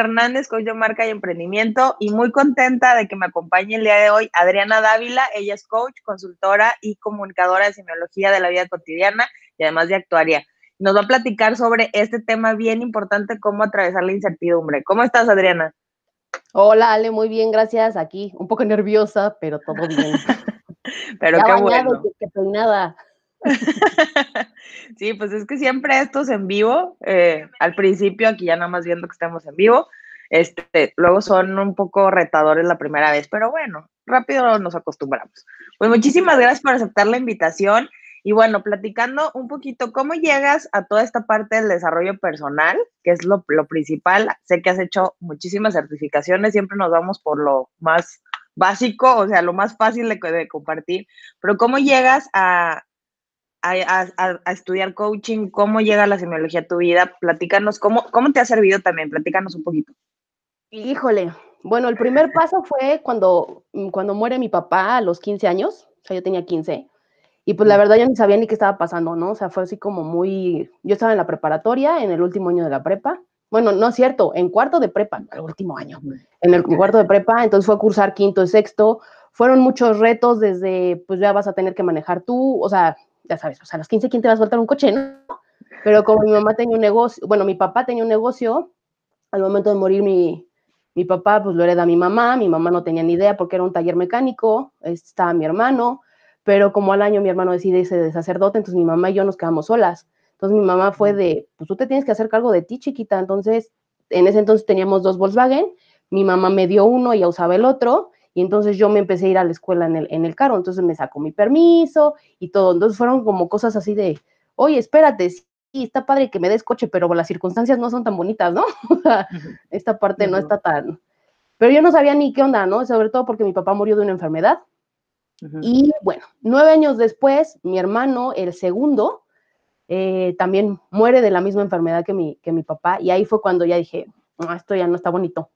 Hernández, coach de marca y emprendimiento, y muy contenta de que me acompañe el día de hoy Adriana Dávila. Ella es coach, consultora y comunicadora de semiología de la vida cotidiana y además de actuaria. Nos va a platicar sobre este tema bien importante, cómo atravesar la incertidumbre. ¿Cómo estás, Adriana? Hola, Ale, muy bien, gracias. Aquí un poco nerviosa, pero todo bien. pero qué bueno. Que, peinada. sí, pues es que siempre estos en vivo, eh, al principio aquí ya nada más viendo que estamos en vivo, este, luego son un poco retadores la primera vez, pero bueno, rápido nos acostumbramos. Pues muchísimas gracias por aceptar la invitación y bueno, platicando un poquito, ¿cómo llegas a toda esta parte del desarrollo personal, que es lo, principal? Sé que has hecho muchísimas certificaciones, siempre nos vamos por lo más básico, o sea, lo más fácil de compartir, pero ¿cómo llegas a, a, estudiar coaching, cómo llega la semiología a tu vida, platícanos, ¿cómo, cómo te ha servido también, platícanos un poquito. Híjole, bueno, el primer paso fue cuando, cuando muere mi papá a los 15 años, o sea, yo tenía 15, y pues la verdad yo ni sabía ni qué estaba pasando, ¿no? O sea, fue así como muy, yo estaba en la preparatoria, en el último año de la prepa, bueno, no es cierto, en cuarto de prepa, el último año, en el cuarto de prepa, entonces fue a cursar quinto y sexto, fueron muchos retos desde, pues ya vas a tener que manejar tú, o sea, ya sabes, o sea, a los 15, ¿quién te va a soltar un coche? No? Pero como mi mamá tenía un negocio, bueno, mi papá tenía un negocio, al momento de morir mi, mi papá, pues lo hereda mi mamá, mi mamá no tenía ni idea porque era un taller mecánico, estaba mi hermano, pero como al año mi hermano decide de sacerdote, entonces mi mamá y yo nos quedamos solas. Entonces mi mamá fue de, pues tú te tienes que hacer cargo de ti, chiquita. Entonces, en ese entonces teníamos dos Volkswagen, mi mamá me dio uno, y ya usaba el otro, y entonces yo me empecé a ir a la escuela en el, en el carro, entonces me sacó mi permiso y todo. Entonces fueron como cosas así de, oye, espérate, sí, está padre que me des coche, pero las circunstancias no son tan bonitas, ¿no? Esta parte no está tan... Pero yo no sabía ni qué onda, ¿no? Sobre todo porque mi papá murió de una enfermedad. Y bueno, nueve años después, mi hermano, el segundo, eh, también muere de la misma enfermedad que mi, que mi papá. Y ahí fue cuando ya dije, no, esto ya no está bonito.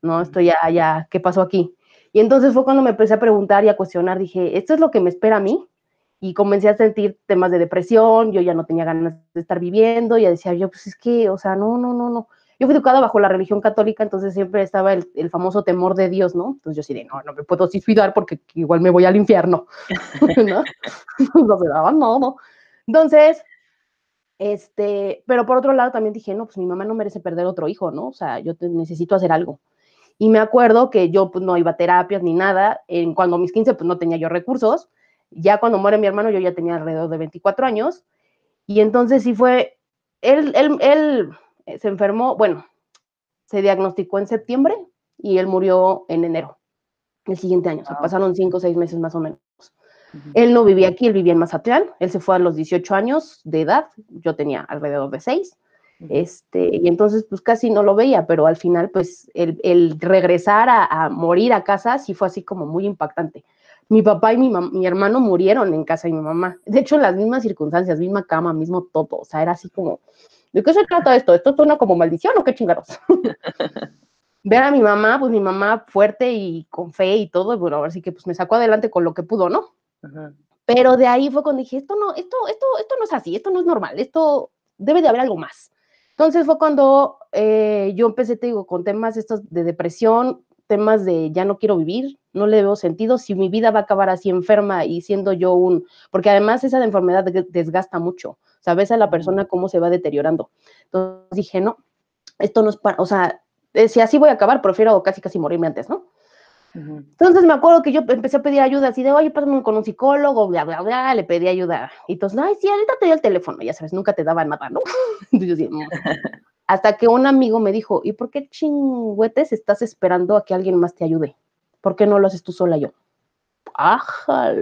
No, esto ya, ya, ¿qué pasó aquí? Y entonces fue cuando me empecé a preguntar y a cuestionar, dije, ¿esto es lo que me espera a mí? Y comencé a sentir temas de depresión, yo ya no tenía ganas de estar viviendo, ya decía yo, pues es que, o sea, no, no, no, no. Yo fui educada bajo la religión católica, entonces siempre estaba el, famoso temor de Dios, ¿no? Entonces yo sí de, no, no me puedo suicidar porque igual me voy al infierno, ¿no? no no, no. Entonces, este, pero por otro lado también dije, no, pues mi mamá no merece perder otro hijo, ¿no? O sea, yo necesito hacer algo. Y me acuerdo que yo pues no iba a terapias ni nada. En, cuando mis 15 pues no tenía yo recursos. Ya cuando muere mi hermano yo ya tenía alrededor de 24 años. Y entonces sí fue, él, él, él eh, se enfermó, bueno, se diagnosticó en septiembre y él murió en enero, el siguiente año. pasaron cinco o seis meses más o menos. Él no vivía aquí, él vivía en Mazatlán. Él se fue a los 18 años de edad. Yo tenía alrededor de seis. Este, y entonces, pues casi no lo veía, pero al final, pues el, regresar a, morir a casa sí fue así como muy impactante. Mi papá y mi, mi hermano murieron en casa de mi mamá. De hecho, en las mismas circunstancias, misma cama, mismo todo. O sea, era así como, ¿de qué se trata esto? ¿Esto suena como maldición o qué chingados? Ver a mi mamá, pues mi mamá fuerte y con fe y todo, bueno, así que pues me sacó adelante con lo que pudo, ¿no? Pero de ahí fue cuando dije, esto no, esto, esto, esto no es así, esto no es normal, esto debe de haber algo más. Entonces fue cuando eh, yo empecé, te digo, con temas estos de depresión, temas de ya no quiero vivir, no le veo sentido, si mi vida va a acabar así enferma y siendo yo un, porque además esa enfermedad desgasta mucho, sabes a la persona cómo se va deteriorando. Entonces dije, no, esto no es para, o sea, eh, si así voy a acabar, prefiero casi casi morirme antes, ¿no? Entonces me acuerdo que yo empecé a pedir ayuda así de, oye, pásame con un psicólogo, bla, bla, bla, le pedí ayuda. Y entonces, ay, sí, ahorita te doy el teléfono, ya sabes, nunca te daba nada, ¿no? Entonces, mm". hasta que un amigo me dijo, ¿y por qué chingüetes estás esperando a que alguien más te ayude? ¿Por qué no lo haces tú sola yo? Ajá,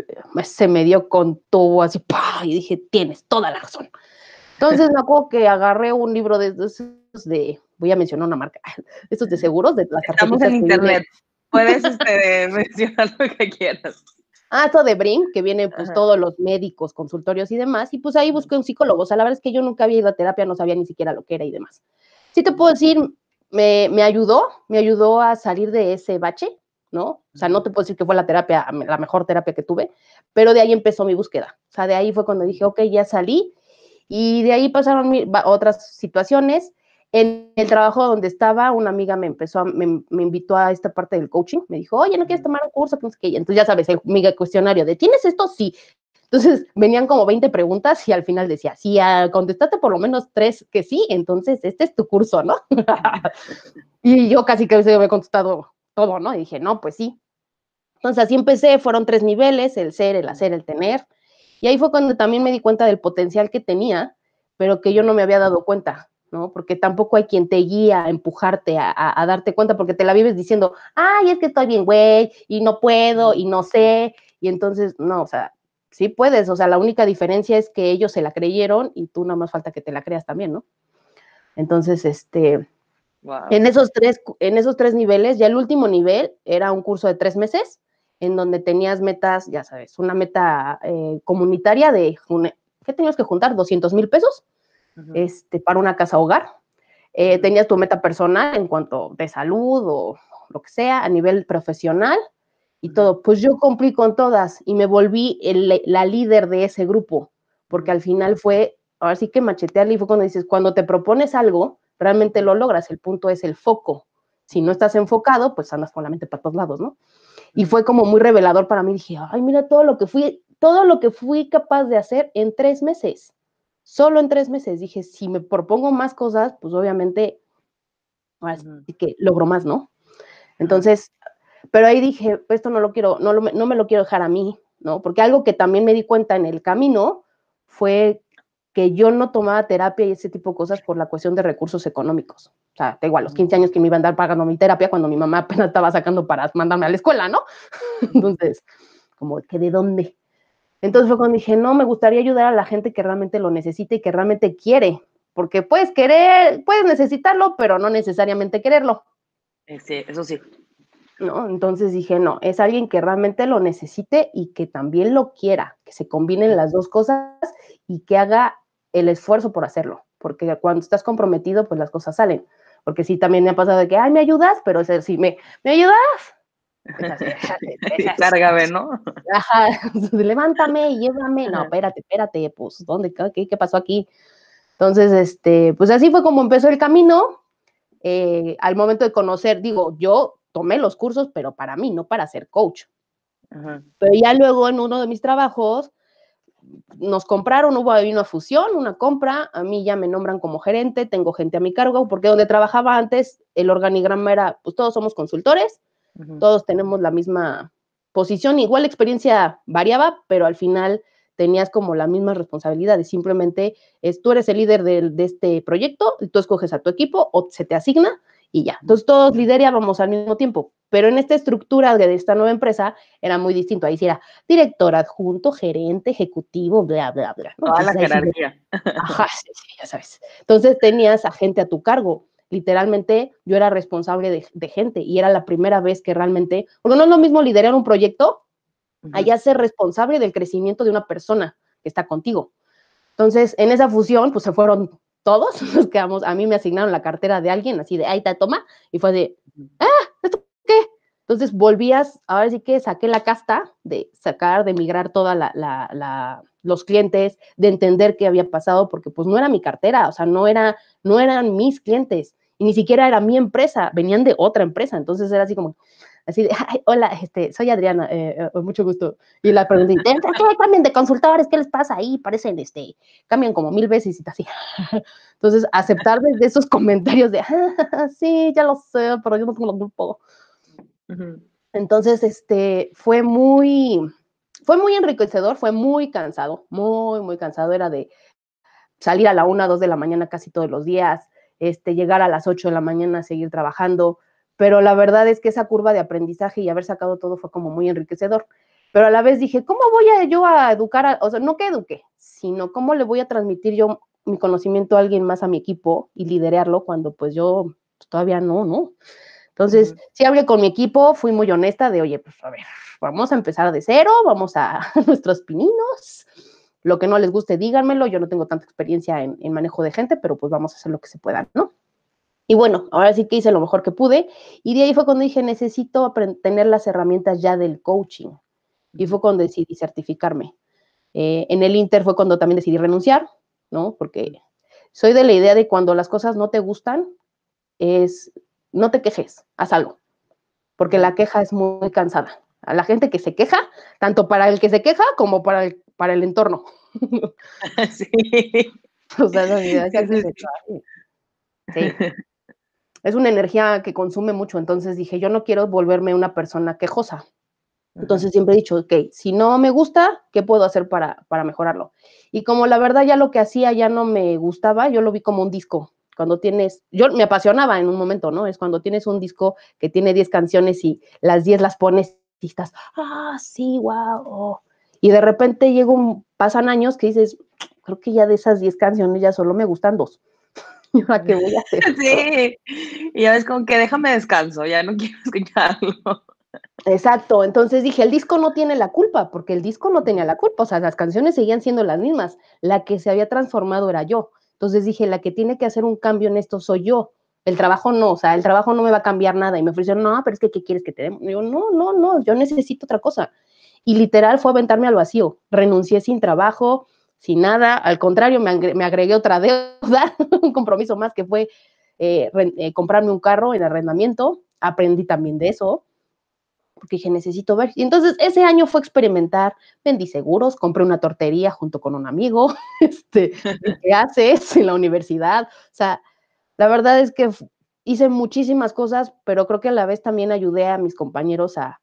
se me dio con todo así, y dije, tienes toda la razón. Entonces me acuerdo que agarré un libro de, de, voy a mencionar una marca, estos de seguros, de las Estamos en internet. Puedes este, mencionar lo que quieras. Ah, esto de BRIM, que viene pues todos los médicos, consultorios y demás, y pues ahí busqué un psicólogo, o sea, la verdad es que yo nunca había ido a terapia, no sabía ni siquiera lo que era y demás. Sí te puedo decir, me, me ayudó, me ayudó a salir de ese bache, ¿no? O sea, no te puedo decir que fue la terapia, la mejor terapia que tuve, pero de ahí empezó mi búsqueda. O sea, de ahí fue cuando dije, ok, ya salí, y de ahí pasaron otras situaciones. En el trabajo donde estaba, una amiga me empezó, a, me, me, invitó a esta parte del coaching, me dijo, oye, ¿no quieres tomar un curso? Entonces ya sabes, el mega cuestionario de, ¿tienes esto? Sí. Entonces venían como 20 preguntas y al final decía, si contestaste por lo menos tres que sí, entonces este es tu curso, ¿no? y yo casi que se había contestado todo, ¿no? Y dije, no, pues sí. Entonces así empecé, fueron tres niveles, el ser, el hacer, el tener. Y ahí fue cuando también me di cuenta del potencial que tenía, pero que yo no me había dado cuenta, ¿no? Porque tampoco hay quien te guía a empujarte a, a, a darte cuenta, porque te la vives diciendo, ay, es que estoy bien, güey, y no puedo, y no sé, y entonces, no, o sea, sí puedes, o sea, la única diferencia es que ellos se la creyeron y tú nada más falta que te la creas también, ¿no? Entonces, este, wow. en, esos tres, en esos tres niveles, ya el último nivel era un curso de tres meses, en donde tenías metas, ya sabes, una meta eh, comunitaria de, ¿qué tenías que juntar? 200 mil pesos uh -huh. este, para una casa hogar. Eh, tenías tu meta personal en cuanto de salud o lo que sea, a nivel profesional, y todo. Pues yo cumplí con todas y me volví el, la líder de ese grupo, porque al final fue, ahora sí que machetearle y fue cuando dices, cuando te propones algo, realmente lo logras, el punto es el foco. Si no estás enfocado, pues andas con la mente para todos lados, ¿no? Y fue como muy revelador para mí, dije, ay, mira todo lo que fui, todo lo que fui capaz de hacer en tres meses, solo en tres meses. Dije, si me propongo más cosas, pues obviamente, ahora sí que logro más, ¿no? Entonces, pero ahí dije, esto no lo quiero, no, lo, no me lo quiero dejar a mí, ¿no? Porque algo que también me di cuenta en el camino fue que yo no tomaba terapia y ese tipo de cosas por la cuestión de recursos económicos. O sea, tengo a los 15 años que me iban a andar pagando mi terapia cuando mi mamá apenas estaba sacando para mandarme a la escuela, ¿no? Entonces, como que de dónde. Entonces fue cuando dije, no, me gustaría ayudar a la gente que realmente lo necesita y que realmente quiere, porque puedes querer, puedes necesitarlo, pero no necesariamente quererlo. Sí, eso sí. ¿no? Entonces dije, no, es alguien que realmente lo necesite y que también lo quiera, que se combinen las dos cosas y que haga el esfuerzo por hacerlo, porque cuando estás comprometido, pues las cosas salen. Porque sí, también me ha pasado de que, ay, ¿me ayudas? Pero es decir, ¿me, ¿me ayudas? Cárgame, ¿no? Ajá, levántame llévame. No, espérate, espérate, pues, ¿dónde? ¿Qué, qué pasó aquí? Entonces, este, pues así fue como empezó el camino. Eh, al momento de conocer, digo, yo tomé los cursos, pero para mí, no para ser coach. Ajá. Pero ya luego en uno de mis trabajos nos compraron, hubo una fusión, una compra, a mí ya me nombran como gerente, tengo gente a mi cargo, porque donde trabajaba antes el organigrama era, pues todos somos consultores, uh -huh. todos tenemos la misma posición, igual la experiencia variaba, pero al final tenías como las mismas responsabilidades, simplemente es, tú eres el líder de, de este proyecto, y tú escoges a tu equipo o se te asigna y ya. Entonces todos liderábamos al mismo tiempo, pero en esta estructura de esta nueva empresa era muy distinto. Ahí sí era director adjunto, gerente, ejecutivo, bla, bla, bla. Toda Entonces, la jerarquía. Sí, ajá, sí, sí, ya sabes. Entonces tenías a gente a tu cargo. Literalmente yo era responsable de, de, gente y era la primera vez que realmente, porque no es lo mismo liderar un proyecto, uh -huh. allá ser responsable del crecimiento de una persona que está contigo. Entonces, en esa fusión, pues se fueron todos nos quedamos, a mí me asignaron la cartera de alguien, así de, ahí está, toma, y fue de, ah, ¿esto qué? Entonces volvías, ahora sí que saqué la casta de sacar, de migrar toda la, la, la, los clientes, de entender qué había pasado, porque pues no era mi cartera, o sea, no, era, no eran mis clientes, y ni siquiera era mi empresa, venían de otra empresa, entonces era así como, así de, Ay, hola, este, soy Adriana, eh, eh, mucho gusto. Y la pregunté, ¿qué cambian de consultores? ¿Qué les pasa ahí? Parecen, este, cambian como mil veces y así. Entonces, aceptar desde esos comentarios de, ah, sí, ya lo sé, pero yo no tengo lo grupo. Uh -huh. Entonces, este, fue muy, fue muy enriquecedor, fue muy cansado, muy, muy cansado. Era de salir a la una, dos de la mañana casi todos los días, este, llegar a las ocho de la mañana, seguir trabajando, pero la verdad es que esa curva de aprendizaje y haber sacado todo fue como muy enriquecedor. Pero a la vez dije, ¿cómo voy a yo a educar? A, o sea, no que eduque, sino cómo le voy a transmitir yo mi conocimiento a alguien más a mi equipo y liderarlo cuando pues yo todavía no, ¿no? Entonces, uh -huh. sí hablé con mi equipo, fui muy honesta de, oye, pues a ver, vamos a empezar de cero, vamos a nuestros pininos, lo que no les guste, díganmelo, yo no tengo tanta experiencia en, en manejo de gente, pero pues vamos a hacer lo que se pueda, ¿no? Y bueno, ahora sí que hice lo mejor que pude. Y de ahí fue cuando dije, necesito tener las herramientas ya del coaching. Y fue cuando decidí certificarme. Eh, en el Inter fue cuando también decidí renunciar, ¿no? Porque soy de la idea de cuando las cosas no te gustan, es no te quejes, haz algo, porque la queja es muy cansada. A la gente que se queja, tanto para el que se queja como para el, para el entorno. Sí. o sea, Es una energía que consume mucho, entonces dije, yo no quiero volverme una persona quejosa. Entonces siempre he dicho, ok, si no me gusta, ¿qué puedo hacer para, para mejorarlo? Y como la verdad ya lo que hacía ya no me gustaba, yo lo vi como un disco. Cuando tienes, yo me apasionaba en un momento, ¿no? Es cuando tienes un disco que tiene 10 canciones y las 10 las pones estás, ah, sí, wow. Y de repente llega un, pasan años que dices, creo que ya de esas 10 canciones ya solo me gustan dos. ¿Y ahora qué voy a hacer? Sí, y ya ves como que déjame descanso, ya no quiero escucharlo. Exacto, entonces dije, el disco no tiene la culpa, porque el disco no tenía la culpa, o sea, las canciones seguían siendo las mismas, la que se había transformado era yo. Entonces dije, la que tiene que hacer un cambio en esto soy yo. El trabajo no, o sea, el trabajo no me va a cambiar nada. Y me ofrecieron, no, pero es que, ¿qué quieres que te demos? yo, no, no, no, yo necesito otra cosa. Y literal fue aventarme al vacío. Renuncié sin trabajo, sin nada. Al contrario, me, agregué otra deuda, un compromiso más que fue eh, eh, comprarme un carro en arrendamiento. Aprendí también de eso porque dije, necesito ver. Y entonces ese año fue experimentar, vendí seguros, compré una tortería junto con un amigo, este, ¿qué haces en la universidad? O sea, la verdad es que hice muchísimas cosas, pero creo que a la vez también ayudé a mis compañeros a,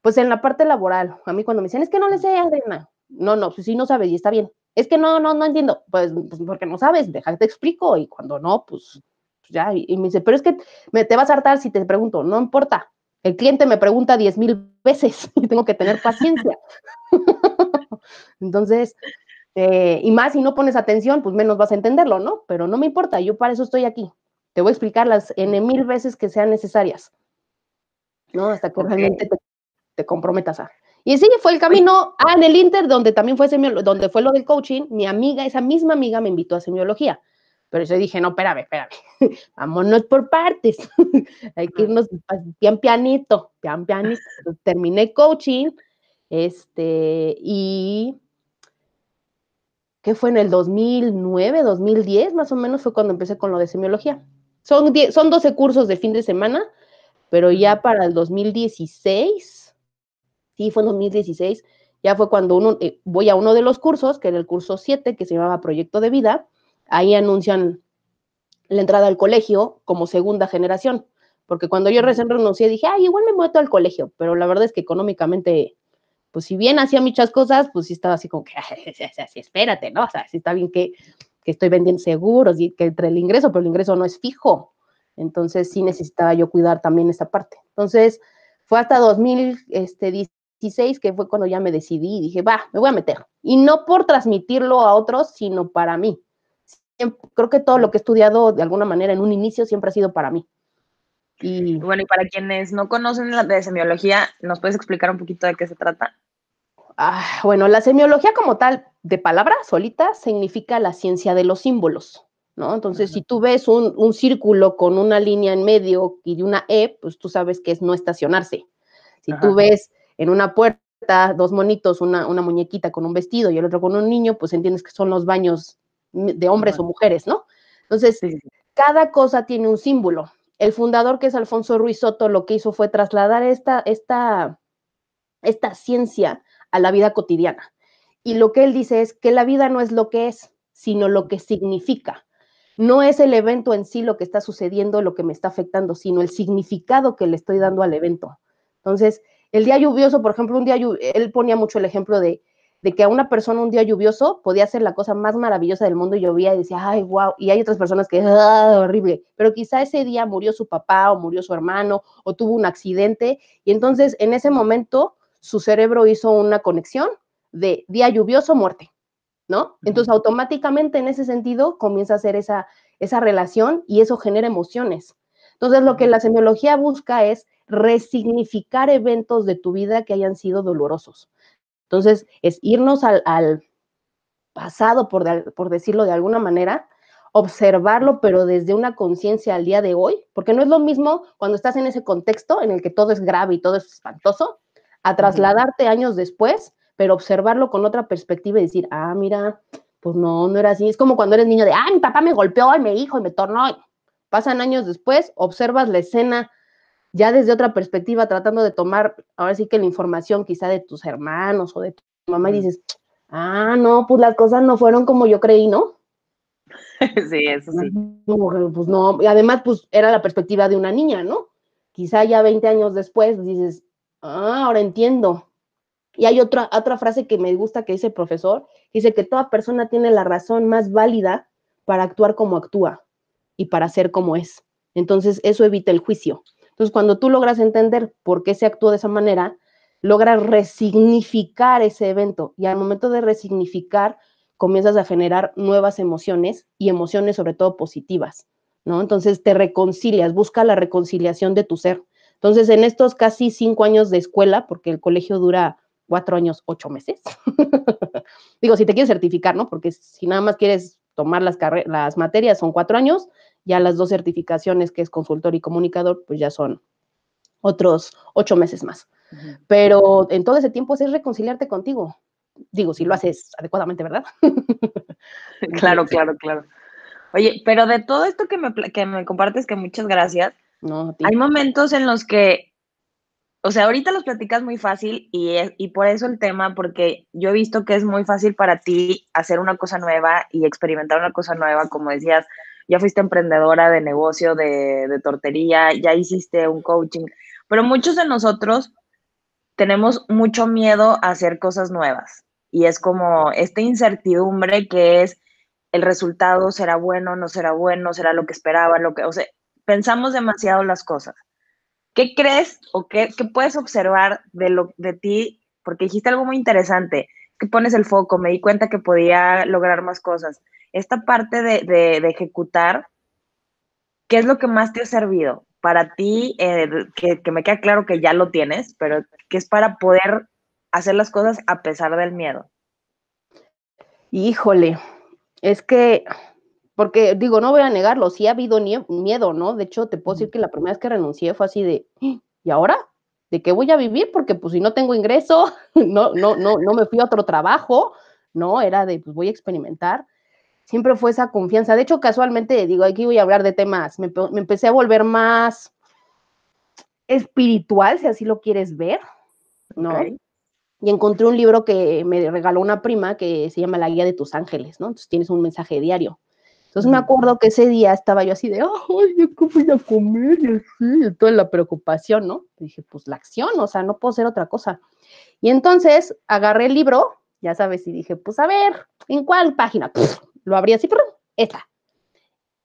pues en la parte laboral. A mí cuando me dicen, es que no le sé, Adriana. No, no, pues sí no sabes y está bien. Es que no, no, no entiendo. Pues, pues porque no sabes, déjate te explico. Y cuando no, pues ya, y, me dice, pero es que me, te vas a hartar si te pregunto, no importa, el cliente me pregunta diez mil veces y tengo que tener paciencia. Entonces, eh, y más si no pones atención, pues menos vas a entenderlo, ¿no? Pero no me importa, yo para eso estoy aquí. Te voy a explicar las N mil veces que sean necesarias, ¿no? Hasta que realmente te, comprometas a. Y sí, fue el camino, ah, en el Inter, donde también fue, donde fue lo del coaching, mi amiga, esa misma amiga me invitó a semiología. Pero yo dije, no, espérame, espérame, vámonos por partes, hay que irnos bien pianito, pian pianito. terminé coaching, este, y ¿qué fue en el 2009, 2010, más o menos fue cuando empecé con lo de semiología. Son, son 12 cursos de fin de semana, pero ya para el 2016, sí, fue en 2016, ya fue cuando uno, eh, voy a uno de los cursos, que era el curso 7, que se llamaba Proyecto de Vida, ahí anuncian la entrada al colegio como segunda generación, porque cuando yo recién renuncié dije, ay, igual me meto al colegio, pero la verdad es que económicamente, pues si bien hacía muchas cosas, pues sí estaba así como que, así, espérate, ¿no? O sea, sí está bien que, que estoy vendiendo seguros y que entre el ingreso, pero el ingreso no es fijo. Entonces sí necesitaba yo cuidar también esa parte. Entonces fue hasta 2016 este, que fue cuando ya me decidí y dije, va, me voy a meter. Y no por transmitirlo a otros, sino para mí creo que todo lo que he estudiado de alguna manera en un inicio siempre ha sido para mí. Y bueno, y para quienes no conocen la de semiología, ¿nos puedes explicar un poquito de qué se trata? Ah, bueno, la semiología como tal, de palabra solita, significa la ciencia de los símbolos, ¿no? Entonces, si tú ves un, círculo con una línea en medio y una E, pues tú sabes que es no estacionarse. Si tú ves en una puerta dos monitos, una, una muñequita con un vestido y el otro con un niño, pues entiendes que son los baños de hombres o mujeres, ¿no? Entonces, cada cosa tiene un símbolo. El fundador, que es Alfonso Ruiz Soto, lo que hizo fue trasladar esta, esta, esta ciencia a la vida cotidiana. Y lo que él dice es que la vida no es lo que es, sino lo que significa. No es el evento en sí lo que está sucediendo, lo que me está afectando, sino el significado que le estoy dando al evento. Entonces, el día lluvioso, por ejemplo, un día, él ponía mucho el ejemplo de de que a una persona un día lluvioso podía ser la cosa más maravillosa del mundo y llovía y decía, ay, wow, y hay otras personas que, ah, horrible, pero quizá ese día murió su papá o murió su hermano o tuvo un accidente y entonces en ese momento su cerebro hizo una conexión de día lluvioso, muerte, ¿no? Entonces automáticamente en ese sentido comienza a hacer esa, esa relación y eso genera emociones. Entonces lo que la semiología busca es resignificar eventos de tu vida que hayan sido dolorosos. Entonces, es irnos al, pasado, por, por decirlo de alguna manera, observarlo, pero desde una conciencia al día de hoy, porque no es lo mismo cuando estás en ese contexto en el que todo es grave y todo es espantoso, a trasladarte años después, pero observarlo con otra perspectiva y decir, ah, mira, Pues no, no era así. Es como cuando eres niño de, ah, mi papá me golpeó y me dijo y me tornó. Pasan años después, observas la escena ya desde otra perspectiva, tratando de tomar, ahora sí que la información quizá de tus hermanos o de tu mamá y dices, ah, no, pues las cosas no fueron como yo creí, ¿no? Sí, eso sí. pues no, y además, pues era la perspectiva de una niña, ¿no? Quizá ya 20 años después dices, ah, ahora entiendo. Y hay otra, otra frase que me gusta que dice el profesor, dice que toda persona tiene la razón más válida para actuar como actúa y para ser como es. Entonces, eso evita el juicio. Entonces, cuando tú logras entender por qué se actuó de esa manera, logras resignificar ese evento y al momento de resignificar, comienzas a generar nuevas emociones y emociones sobre todo positivas, ¿no? Entonces te reconcilias, busca la reconciliación de tu ser. Entonces, en estos casi cinco años de escuela, porque el colegio dura cuatro años, ocho meses, digo, si te quieres certificar, ¿no? Porque si nada más quieres tomar las, las materias, son cuatro años, ya las dos certificaciones, que es consultor y comunicador, pues ya son otros ocho meses más. Pero en todo ese tiempo es reconciliarte contigo, Digo, si lo haces adecuadamente, ¿verdad? claro, claro, claro. Oye, pero de todo esto que me, que me compartes, que muchas gracias, no, hay momentos en los que, o sea, ahorita los platicas muy fácil y, y por eso el tema, porque yo he visto que es muy fácil para ti hacer una cosa nueva y experimentar una cosa nueva, como decías, ya fuiste emprendedora de negocio, de, de tortería, ya hiciste un coaching, pero muchos de nosotros tenemos mucho miedo a hacer cosas nuevas y es como esta incertidumbre que es el resultado será bueno, no será bueno, será lo que esperaba, lo que, o sea, pensamos demasiado las cosas. ¿Qué crees o qué, puedes observar de, lo, de ti? Porque dijiste algo muy interesante, que pones el foco, me di cuenta que podía lograr más cosas. Esta parte de, de ejecutar, ¿qué es lo que más te ha servido? para ti, eh, que, me queda claro que ya lo tienes, pero que es para poder hacer las cosas a pesar del miedo? Híjole, es que, porque digo, no voy a negarlo, sí ha habido miedo, ¿no? De hecho, te puedo decir que la primera vez que renuncié fue así de, ¿y ahora? ¿De qué voy a vivir? Porque pues si no tengo ingreso, no, no, no, no me fui a otro trabajo, ¿no? Era de, pues voy a experimentar siempre fue esa confianza. De hecho, casualmente, digo, aquí voy a hablar de temas, me, empecé a volver más espiritual, si así lo quieres ver, ¿no? Y encontré un libro que me regaló una prima que se llama La Guía de tus Ángeles, ¿no? Entonces tienes un mensaje diario. Entonces me acuerdo que ese día estaba yo así de, ay, ¿qué voy a comer? Y así, toda la preocupación, ¿no? dije, pues la acción, o sea, no puedo hacer otra cosa. Y entonces agarré el libro, ya sabes, y dije, pues a ver, ¿en cuál página? lo abrí así, pero esta.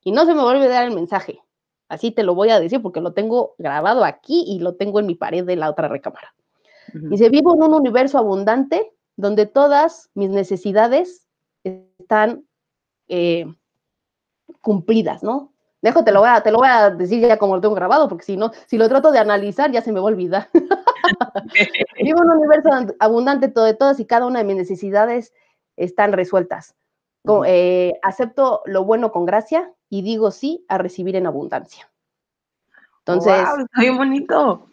Y no se me va a olvidar el mensaje. Así te lo voy a decir porque lo tengo grabado aquí y lo tengo en mi pared de la otra recámara. Dice, vivo en un universo abundante donde todas mis necesidades están eh, cumplidas, ¿no? Dejo, te lo, voy a, te lo voy a decir ya como lo tengo grabado, porque si no, si lo trato de analizar, ya se me va a olvidar. Vivo en un universo abundante donde todas y cada una de mis necesidades están resueltas. Eh, acepto lo bueno con gracia y digo sí a recibir en abundancia. Entonces. ¡Wow! Está bien bonito.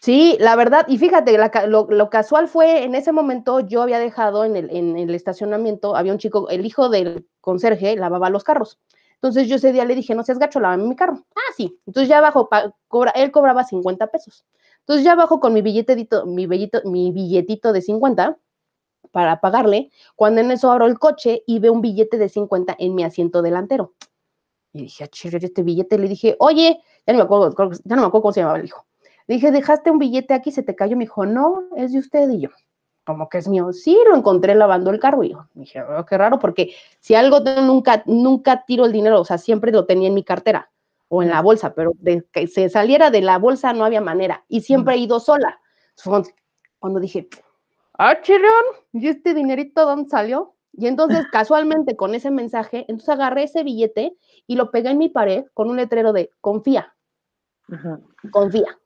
Sí, la verdad, y fíjate, lo, casual fue en ese momento yo había dejado en el, en el, estacionamiento, había un chico, el hijo del conserje lavaba los carros. Entonces yo ese día le dije, no seas gacho, lávame mi carro. Ah, sí. Entonces ya abajo, cobra, él cobraba 50 pesos. Entonces ya abajo con mi billetito, mi, mi billetito de 50, para pagarle, cuando en eso abro el coche y veo un billete de 50 en mi asiento delantero. Y dije, ah, este billete, le dije, oye, ya no me acuerdo, ya no me acuerdo cómo se llamaba el hijo. Le dije, dejaste un billete aquí, se te cayó. Me dijo, no, es de usted. Y yo, como que es mío. Sí, lo encontré lavando el carro. Y yo dije, oh, qué raro, porque si algo nunca, nunca tiro el dinero, o sea, siempre lo tenía en mi cartera o en la bolsa, pero de que se saliera de la bolsa no había manera. Y siempre he ido sola. Cuando dije, ah, chirón, ¿y este dinerito dónde salió? Y entonces, casualmente, con ese mensaje, entonces agarré ese billete y lo pegué en mi pared con un letrero de confía. Confía.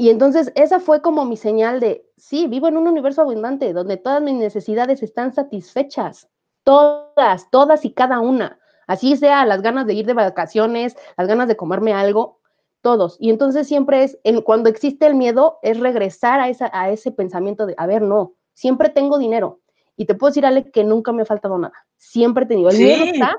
Y entonces esa fue como mi señal de, sí, vivo en un universo abundante donde todas mis necesidades están satisfechas. Todas, todas y cada una. Así sea las ganas de ir de vacaciones, las ganas de comerme algo, todos. Y entonces siempre es, cuando existe el miedo, es regresar a, esa, a ese pensamiento de, a ver, no, siempre tengo dinero. Y te puedo decir, Ale, que nunca me ha faltado nada. Siempre he tenido. El miedo está,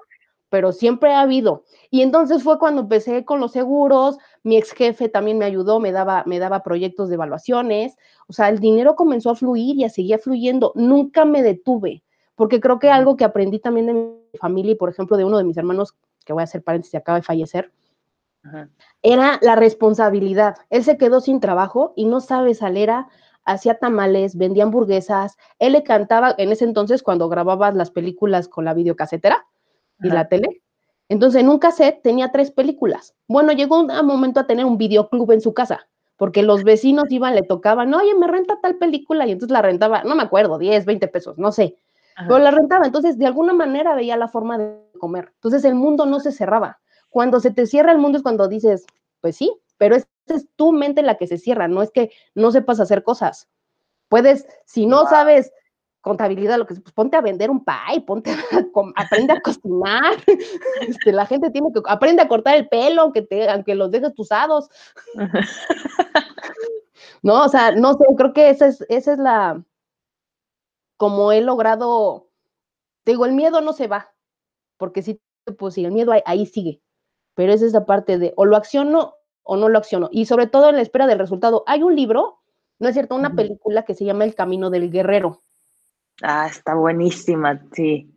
pero siempre ha habido. Y entonces fue cuando empecé con los seguros, mi ex jefe también me ayudó, me daba, me daba proyectos de evaluaciones, o sea, el dinero comenzó a fluir y a seguir fluyendo, nunca me detuve, porque creo que algo que aprendí también de mi familia y, por ejemplo, de uno de mis hermanos, que voy a hacer paréntesis, acaba de fallecer, era la responsabilidad. Él se quedó sin trabajo y no sabe, Salera hacía tamales, vendía hamburguesas, él le cantaba en ese entonces cuando grababas las películas con la videocasetera, y la tele. Entonces, en un cassette tenía tres películas. Bueno, llegó un momento a tener un videoclub en su casa, porque los vecinos iban, le tocaban, oye, me renta tal película, y entonces la rentaba, no me acuerdo, 10, 20 pesos, no sé, pero la rentaba. Entonces, de alguna manera veía la forma de comer. Entonces, el mundo no se cerraba. Cuando se te cierra el mundo es cuando dices, pues sí, pero esa es tu mente la que se cierra, no es que no sepas hacer cosas. Puedes, si no sabes contabilidad, lo que pues ponte a vender un pie, ponte a, aprende a cocinar. Este, la gente tiene que aprende a cortar el pelo, aunque te, aunque los dejes tusados. no, o sea, no sé, creo que esa es, esa es la como he logrado, te digo, el miedo no se va, porque si pues si el miedo ahí, sigue, pero es esa parte de o lo acciono o no lo acciono, y sobre todo en la espera del resultado. Hay un libro, no es cierto, una película que se llama El Camino del Guerrero Ah, está buenísima, sí.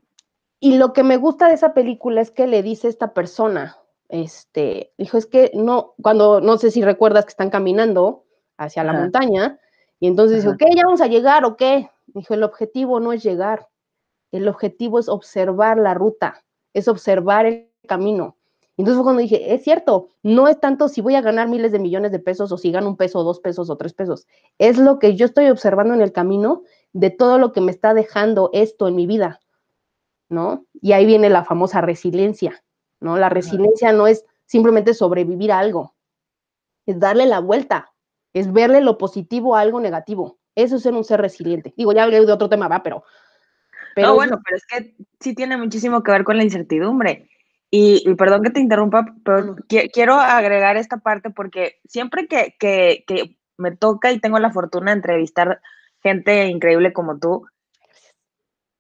Y lo que me gusta de esa película es que le dice esta persona, este, dijo, es que no, cuando, no sé si recuerdas que están caminando hacia la montaña, y entonces dijo, ¿qué? ¿Ya vamos a llegar o qué? Dijo, el objetivo no es llegar, el objetivo es observar la ruta, es observar el camino. Entonces fue cuando dije, es cierto, no es tanto si voy a ganar miles de millones de pesos o si gano un peso, dos pesos o tres pesos, es lo que yo estoy observando en el camino de todo lo que me está dejando esto en mi vida, ¿no? Y ahí viene la famosa resiliencia, ¿no? La resiliencia no es simplemente sobrevivir a algo, es darle la vuelta, es verle lo positivo a algo negativo. Eso es ser un ser resiliente. Digo, ya hablé de otro tema, va, pero... pero no, bueno, pero es que sí tiene muchísimo que ver con la incertidumbre. Y, perdón que te interrumpa, pero quiero agregar esta parte porque siempre que, que, que me toca y tengo la fortuna de entrevistar gente increíble como tú.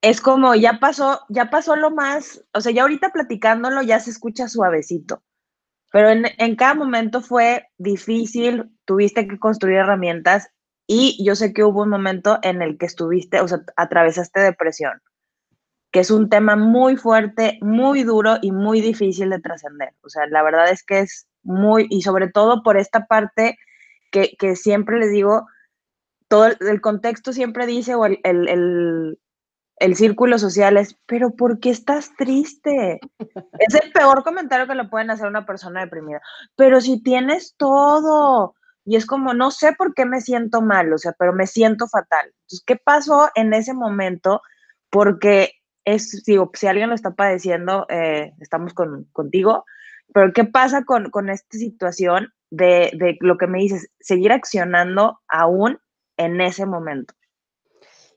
Es como, ya pasó, ya pasó lo más, o sea, ya ahorita platicándolo ya se escucha suavecito, pero en, en cada momento fue difícil, tuviste que construir herramientas y yo sé que hubo un momento en el que estuviste, o sea, atravesaste depresión, que es un tema muy fuerte, muy duro y muy difícil de trascender. O sea, la verdad es que es muy, y sobre todo por esta parte que, que siempre les digo, todo el, contexto siempre dice, o el, el, el, círculo social es, pero ¿por qué estás triste? es el peor comentario que le pueden hacer a una persona deprimida. Pero si tienes todo, y es como, no sé por qué me siento mal, o sea, pero me siento fatal. Entonces, ¿qué pasó en ese momento? Porque es, digo, si alguien lo está padeciendo, eh, estamos con, contigo, pero ¿qué pasa con, con esta situación de, de, lo que me dices, seguir accionando aún en ese momento?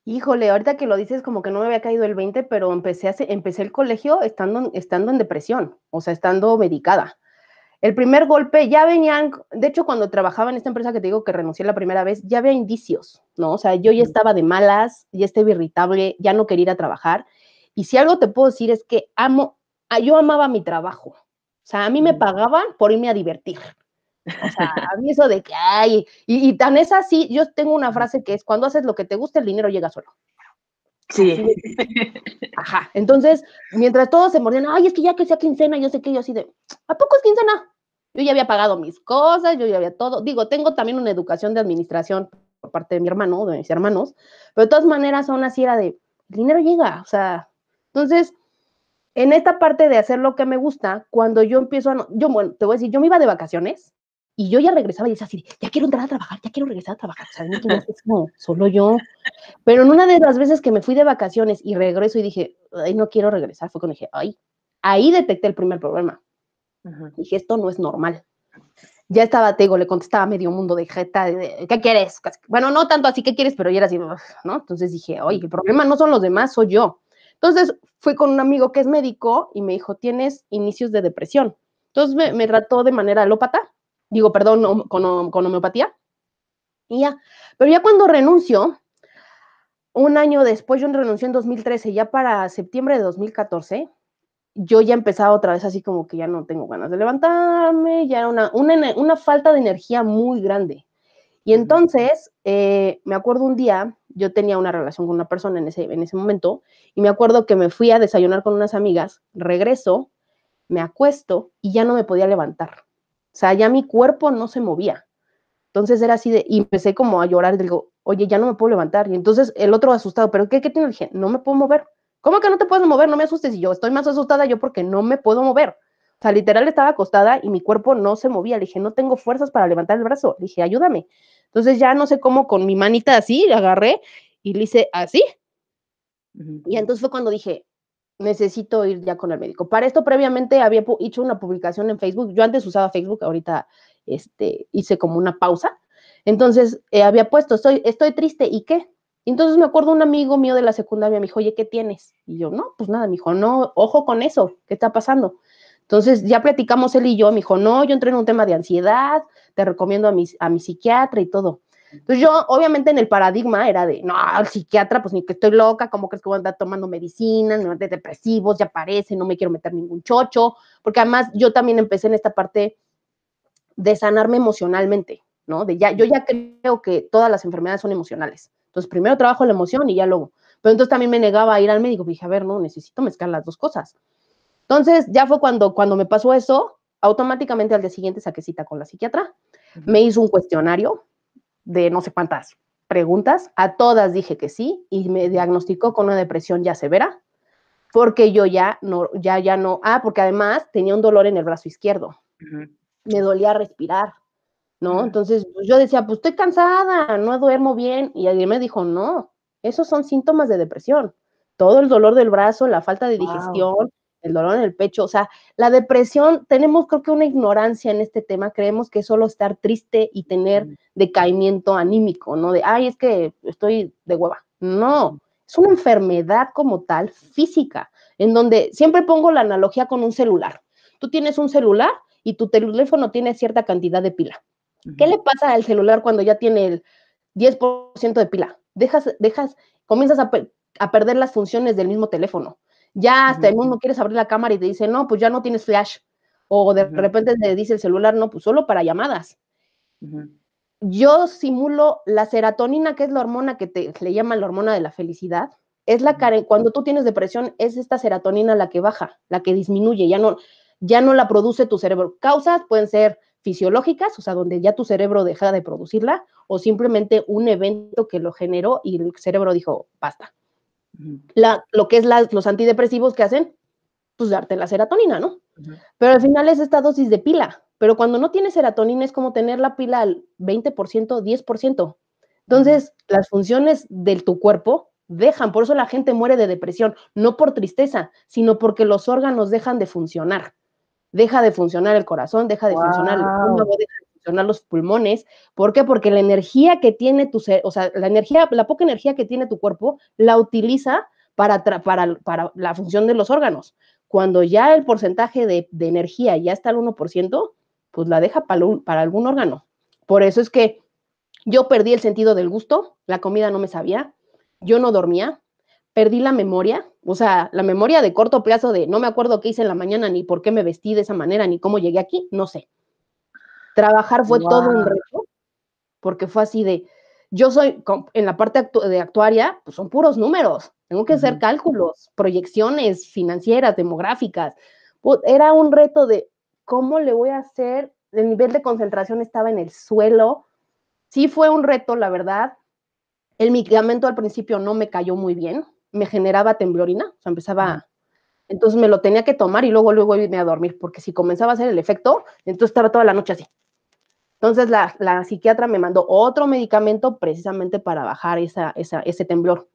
Híjole, ahorita que lo dices como que no me había caído el 20, pero empecé, a, empecé el colegio estando, estando en depresión, o sea, estando medicada. El primer golpe ya venían, de hecho cuando trabajaba en esta empresa que te digo que renuncié la primera vez, ya había indicios, ¿no? O sea, yo ya estaba de malas, ya estaba irritable, ya no quería ir a trabajar. Y si algo te puedo decir es que amo, ah, yo amaba mi trabajo. O sea, a mí me pagaban por irme a divertir. O sea, a mí eso de que, ay, y, tan es así, yo tengo una frase que es, cuando haces lo que te gusta, el dinero llega solo. Sí. Ajá, entonces, mientras todos se mordían, ay, es que ya que sea quincena, yo sé que yo así de, ¿a poco es quincena? Yo ya había pagado mis cosas, yo ya había todo. Digo, tengo también una educación de administración por parte de mi hermano, de mis hermanos, pero de todas maneras aún así era de, el dinero llega, o sea, entonces, en esta parte de hacer lo que me gusta, cuando yo empiezo a, yo, bueno, te voy a decir, yo me iba de vacaciones y yo ya regresaba y decía así, ya quiero entrar a trabajar, ya quiero regresar a trabajar. O sea, no, es como solo yo. Pero en una de las veces que me fui de vacaciones y regreso y dije, ay, no quiero regresar, fue cuando dije, ay, ahí detecté el primer problema. Dije, esto no es normal. Ya estaba, te digo, le contestaba a medio mundo de jeta, ¿qué quieres? Bueno, no tanto así, ¿qué quieres? Pero ya era así, ¿no? Entonces dije, oye, el problema no son los demás, soy yo. Entonces fui con un amigo que es médico y me dijo, tienes inicios de depresión. Entonces me, me trató de manera alópata, digo, perdón, con, con homeopatía. Y ya, pero ya cuando renuncio, un año después, yo renuncié en 2013, ya para septiembre de 2014, yo ya empezaba otra vez así como que ya no tengo ganas de levantarme, ya era una, una, falta de energía muy grande. Y entonces, eh, me acuerdo un día, yo tenía una relación con una persona en ese, en ese momento, y me acuerdo que me fui a desayunar con unas amigas, regreso, me acuesto y ya no me podía levantar. O sea, ya mi cuerpo no se movía. Entonces era así de, y empecé como a llorar, digo, oye, ya no me puedo levantar. Y entonces el otro asustado, ¿pero qué, qué tiene? Dije, no me puedo mover. ¿Cómo que no te puedes mover? No me asustes. Y yo estoy más asustada yo porque no me puedo mover. O sea, literal estaba acostada y mi cuerpo no se movía. Le dije, no tengo fuerzas para levantar el brazo. Le dije, ayúdame. Entonces ya no sé cómo con mi manita así, le agarré y le hice así. Y entonces fue cuando dije, necesito ir ya con el médico. Para esto previamente había hecho una publicación en Facebook. Yo antes usaba Facebook, ahorita este, hice como una pausa. Entonces eh, había puesto, estoy, estoy triste, ¿y qué? Entonces me acuerdo un amigo mío de la secundaria, me dijo, oye, ¿qué tienes? Y yo, no, pues nada, me dijo, no, ojo con eso, ¿qué está pasando? Entonces ya platicamos él y yo, me dijo, no, yo entré en un tema de ansiedad, te recomiendo a mi, a mi psiquiatra y todo. Entonces yo, obviamente en el paradigma era de, no, el psiquiatra, pues ni que estoy loca, ¿cómo crees que voy a andar tomando medicina, no, de depresivos, ya parece, no me quiero meter ningún chocho, porque además yo también empecé en esta parte de sanarme emocionalmente, ¿no? De ya, yo ya creo que todas las enfermedades son emocionales. Entonces, primero trabajo la emoción y ya luego. Pero entonces también me negaba a ir al médico. Dije, a ver, no, necesito mezclar las dos cosas. Entonces, ya fue cuando, cuando me pasó eso, automáticamente al día siguiente saqué cita con la psiquiatra. Me hizo un cuestionario de no sé cuántas preguntas. A todas dije que sí y me diagnosticó con una depresión ya severa porque yo ya no, ya, ya no, ah, porque además tenía un dolor en el brazo izquierdo. Me dolía respirar, ¿no? Entonces pues, yo decía, pues estoy cansada, no duermo bien, y alguien me dijo, no, esos son síntomas de depresión. Todo el dolor del brazo, la falta de digestión, el dolor en el pecho, o sea, la depresión, tenemos creo que una ignorancia en este tema, creemos que es solo estar triste y tener decaimiento anímico, ¿no? De, ay, es que estoy de hueva. No, es una enfermedad como tal, física, en donde siempre pongo la analogía con un celular. Tú tienes un celular y tu teléfono tiene cierta cantidad de pila. ¿Qué le pasa al celular cuando ya tiene el 10% de pila? Dejas, dejas, comienzas a, perder las funciones del mismo teléfono. Ya hasta el mundo quieres abrir la cámara y te dice, no, pues ya no tienes flash. O de repente te dice el celular, no, pues solo para llamadas. Yo simulo la serotonina, que es la hormona que te, le llaman la hormona de la felicidad. Es la cuando tú tienes depresión, es esta serotonina la que baja, la que disminuye, ya no, ya no la produce tu cerebro. Causas pueden ser fisiológicas, o sea, donde ya tu cerebro deja de producirla, o simplemente un evento que lo generó y el cerebro dijo, basta. La, lo que es los antidepresivos que hacen, pues darte la serotonina, ¿no? Pero al final es esta dosis de pila, pero cuando no tienes serotonina es como tener la pila al 20%, 10%. Entonces, las funciones de tu cuerpo dejan, por eso la gente muere de depresión, no por tristeza, sino porque los órganos dejan de funcionar. Deja de funcionar el corazón, deja de funcionar el estómago, deja de los pulmones. ¿Por qué? Porque la energía que tiene tu ser, o sea, la energía, la poca energía que tiene tu cuerpo, la utiliza para, para, para la función de los órganos. Cuando ya el porcentaje de, de energía ya está al 1%, pues la deja para, para algún órgano. Por eso es que yo perdí el sentido del gusto, la comida no me sabía, yo no dormía, perdí la memoria, o sea, la memoria de corto plazo de no me acuerdo qué hice en la mañana, ni por qué me vestí de esa manera, ni cómo llegué aquí, no sé. Trabajar fue todo un reto, porque fue así de, yo soy, en la parte de actuaria, pues son puros números, tengo que hacer cálculos, proyecciones financieras, demográficas. Era un reto de cómo le voy a hacer, el nivel de concentración estaba en el suelo. Sí fue un reto, la verdad. El medicamento al principio no me cayó muy bien, me generaba temblorina, o sea, empezaba, entonces me lo tenía que tomar y luego, luego irme a dormir, porque si comenzaba a hacer el efecto, entonces estaba toda la noche así. Entonces la, la psiquiatra me mandó otro medicamento precisamente para bajar esa, esa, ese temblor.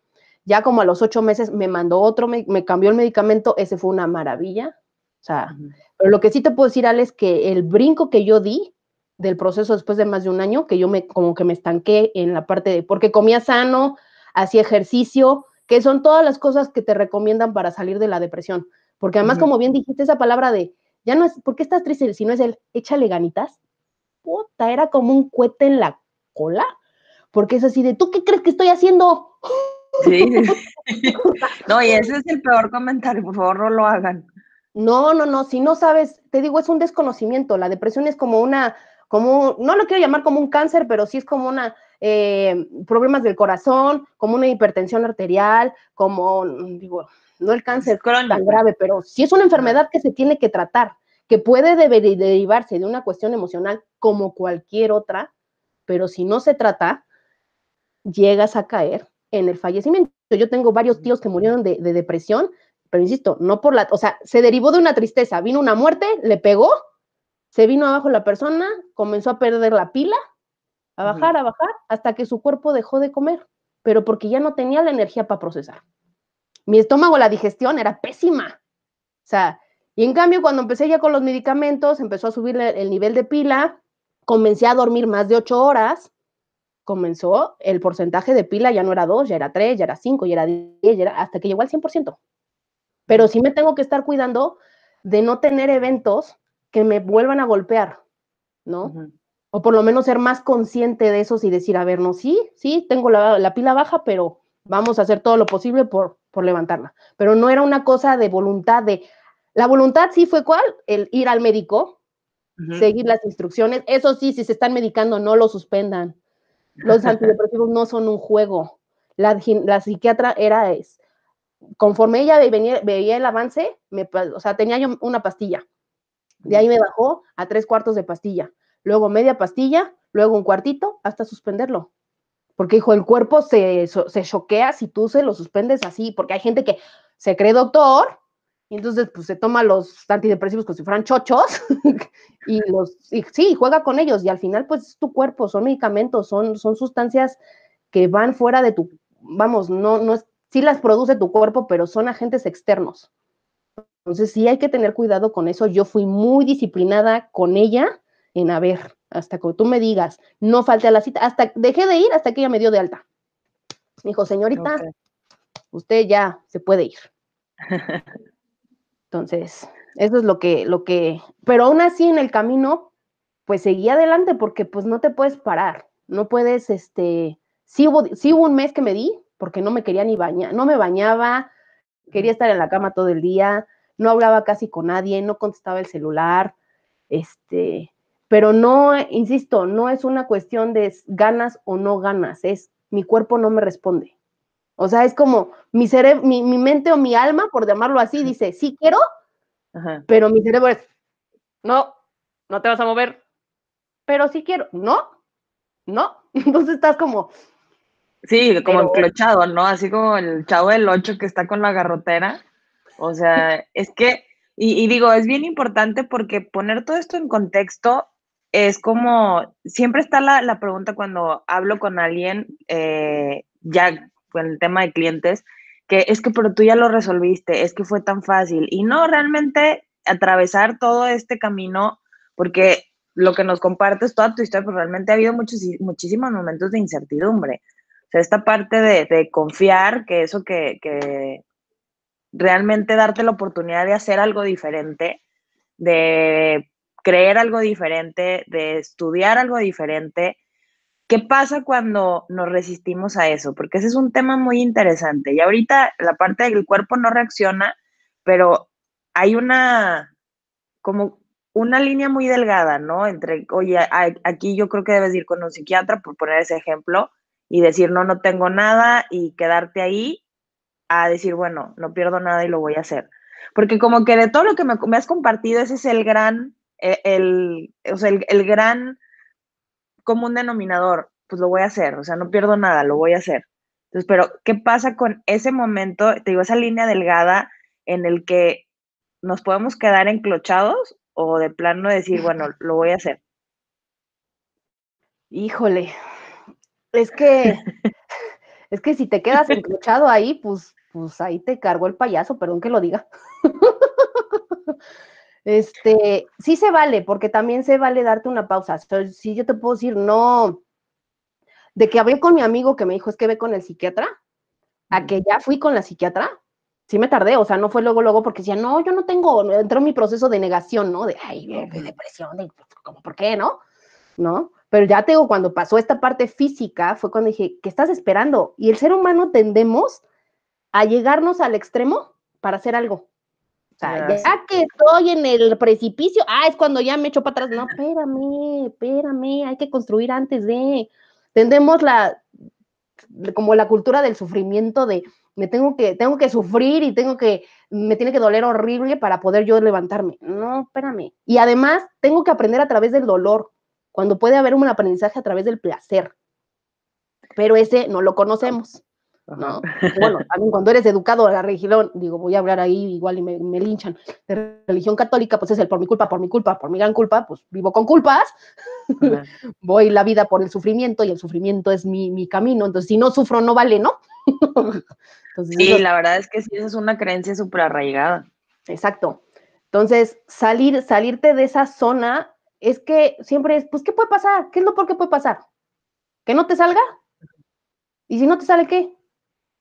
Ya como a los ocho meses me mandó otro, me, me, cambió el medicamento, ese fue una maravilla. O sea, pero lo que sí te puedo decir, Ale, es que el brinco que yo di del proceso después de más de un año, que yo me como que me estanqué en la parte de, porque comía sano, hacía ejercicio, que son todas las cosas que te recomiendan para salir de la depresión. Porque además, como bien dijiste, esa palabra de, ya no es, ¿por qué estás triste? Si no es el, échale ganitas. Puta, era como un cohete en la cola. Porque es así de, ¿tú qué crees que estoy haciendo? Sí, no, y ese es el peor comentario, por favor no lo hagan. No, no, no, si no sabes, te digo, es un desconocimiento. La depresión es como una, como, no lo quiero llamar como un cáncer, pero sí es como una, eh, problemas del corazón, como una hipertensión arterial, como, digo, no el cáncer tan grave, pero sí es una enfermedad que se tiene que tratar, que puede derivarse de una cuestión emocional como cualquier otra, pero si no se trata, llegas a caer en el fallecimiento. Yo tengo varios tíos que murieron de, de depresión, pero insisto, no por la, o sea, se derivó de una tristeza, vino una muerte, le pegó, se vino abajo la persona, comenzó a perder la pila a bajar, a bajar, hasta que su cuerpo dejó de comer, pero porque ya no tenía la energía para procesar. Mi estómago, la digestión era pésima. O sea, y en cambio, cuando empecé ya con los medicamentos, empezó a subir el nivel de pila, comencé a dormir más de ocho horas, comenzó el porcentaje de pila, ya no era dos, ya era tres, ya era cinco, ya era diez, ya era, hasta que llegó al 100%. Pero sí me tengo que estar cuidando de no tener eventos que me vuelvan a golpear, ¿no? o por lo menos ser más consciente de esos y decir, a ver, no, sí, sí, tengo la, pila baja, pero vamos a hacer todo lo posible por, por levantarla. Pero no era una cosa de voluntad, de, la voluntad sí fue cuál, el ir al médico, seguir las instrucciones, eso sí, si se están medicando, no lo suspendan. Los antidepresivos no son un juego. La, psiquiatra era, es, conforme ella veía el avance, me, o sea, tenía yo una pastilla. De ahí me bajó a tres cuartos de pastilla luego media pastilla, luego un cuartito, hasta suspenderlo. Porque, hijo, el cuerpo se, se choquea si tú se lo suspendes así, porque hay gente que se cree doctor y entonces pues se toma los antidepresivos como si fueran chochos y los, sí, juega con ellos y al final pues es tu cuerpo, son medicamentos, son, son sustancias que van fuera de tu, vamos, no, no es, sí las produce tu cuerpo, pero son agentes externos. Entonces sí hay que tener cuidado con eso. Yo fui muy disciplinada con ella en a ver, hasta que tú me digas, no falte a la cita, hasta dejé de ir hasta que ella me dio de alta. Me dijo, señorita, usted ya se puede ir. Entonces, eso es lo que, lo que, pero aún así en el camino, pues seguí adelante porque pues no te puedes parar, no puedes, este, sí hubo, sí hubo un mes que me di porque no me quería ni bañar, no me bañaba, quería estar en la cama todo el día, no hablaba casi con nadie, no contestaba el celular, este, pero no, insisto, no es una cuestión de ganas o no ganas, es mi cuerpo no me responde. O sea, es como mi cerebro, mi, mente o mi alma, por llamarlo así, dice, sí quiero, pero mi cerebro es, no, no te vas a mover, pero sí quiero, no, no. Entonces estás como... Sí, como enclochado, ¿no? Así como el chavo del 8 que está con la garrotera. O sea, es que, y, y, digo, es bien importante porque poner todo esto en contexto es como, siempre está la, pregunta cuando hablo con alguien, eh, ya con el tema de clientes, que es que, pero tú ya lo resolviste, es que fue tan fácil. Y no, realmente atravesar todo este camino, porque lo que nos compartes, toda tu historia, pero pues, realmente ha habido muchos, muchísimos momentos de incertidumbre. O sea, esta parte de, confiar, que eso que realmente darte la oportunidad de hacer algo diferente, de creer algo diferente, de estudiar algo diferente. ¿Qué pasa cuando nos resistimos a eso? Porque ese es un tema muy interesante. Y ahorita la parte del cuerpo no reacciona, pero hay una, como una línea muy delgada, ¿no? Entre, oye, aquí yo creo que debes ir con un psiquiatra, por poner ese ejemplo, y decir, no, no tengo nada, y quedarte ahí, a decir, bueno, no pierdo nada y lo voy a hacer. Porque como que de todo lo que me, me has compartido, ese es el gran e, el, o sea, el, gran común denominador, pues lo voy a hacer, o sea, no pierdo nada, lo voy a hacer. Entonces, pero, ¿qué pasa con ese momento, te digo, esa línea delgada en el que nos podemos quedar enclochados o de plano decir, bueno, lo voy a hacer? Híjole, es que, es que si te quedas enclochado ahí, pues, pues ahí te cargó el payaso, perdón que lo diga. Este, sí se vale, porque también se vale darte una pausa. si yo te puedo decir, no, de que hablé con mi amigo que me dijo, es que ve con el psiquiatra, a que ya fui con la psiquiatra, sí me tardé, o sea, no fue luego, luego, porque decía, no, yo no tengo, entró mi proceso de negación, ¿no? De, ay, de, depresión, de, ¿cómo, por qué, no? ¿No? Pero ya te digo, cuando pasó esta parte física, fue cuando dije, ¿qué estás esperando? Y el ser humano tendemos a llegarnos al extremo para hacer algo. O sea, ya que estoy en el precipicio, ah, es cuando ya me echo para atrás. No, espérame, espérame, hay que construir antes de. Tendemos la, como la cultura del sufrimiento de me tengo que, tengo que sufrir y tengo que, me tiene que doler horrible para poder yo levantarme. No, espérame. Y además, tengo que aprender a través del dolor, cuando puede haber un aprendizaje a través del placer. Pero ese no lo conocemos. ¿No? Bueno, también cuando eres educado a la religión, digo, voy a hablar ahí igual y me, linchan, de religión católica, pues es el por mi culpa, por mi culpa, por mi gran culpa, pues vivo con culpas, voy la vida por el sufrimiento y el sufrimiento es mi, mi camino, entonces si no sufro no vale, ¿no? sí, la verdad es que sí, esa es una creencia súper arraigada. Exacto. Entonces, salir, salirte de esa zona es que siempre es, pues, ¿qué puede pasar? ¿Qué es lo por qué puede pasar? ¿Que no te salga? ¿Y si no te sale qué?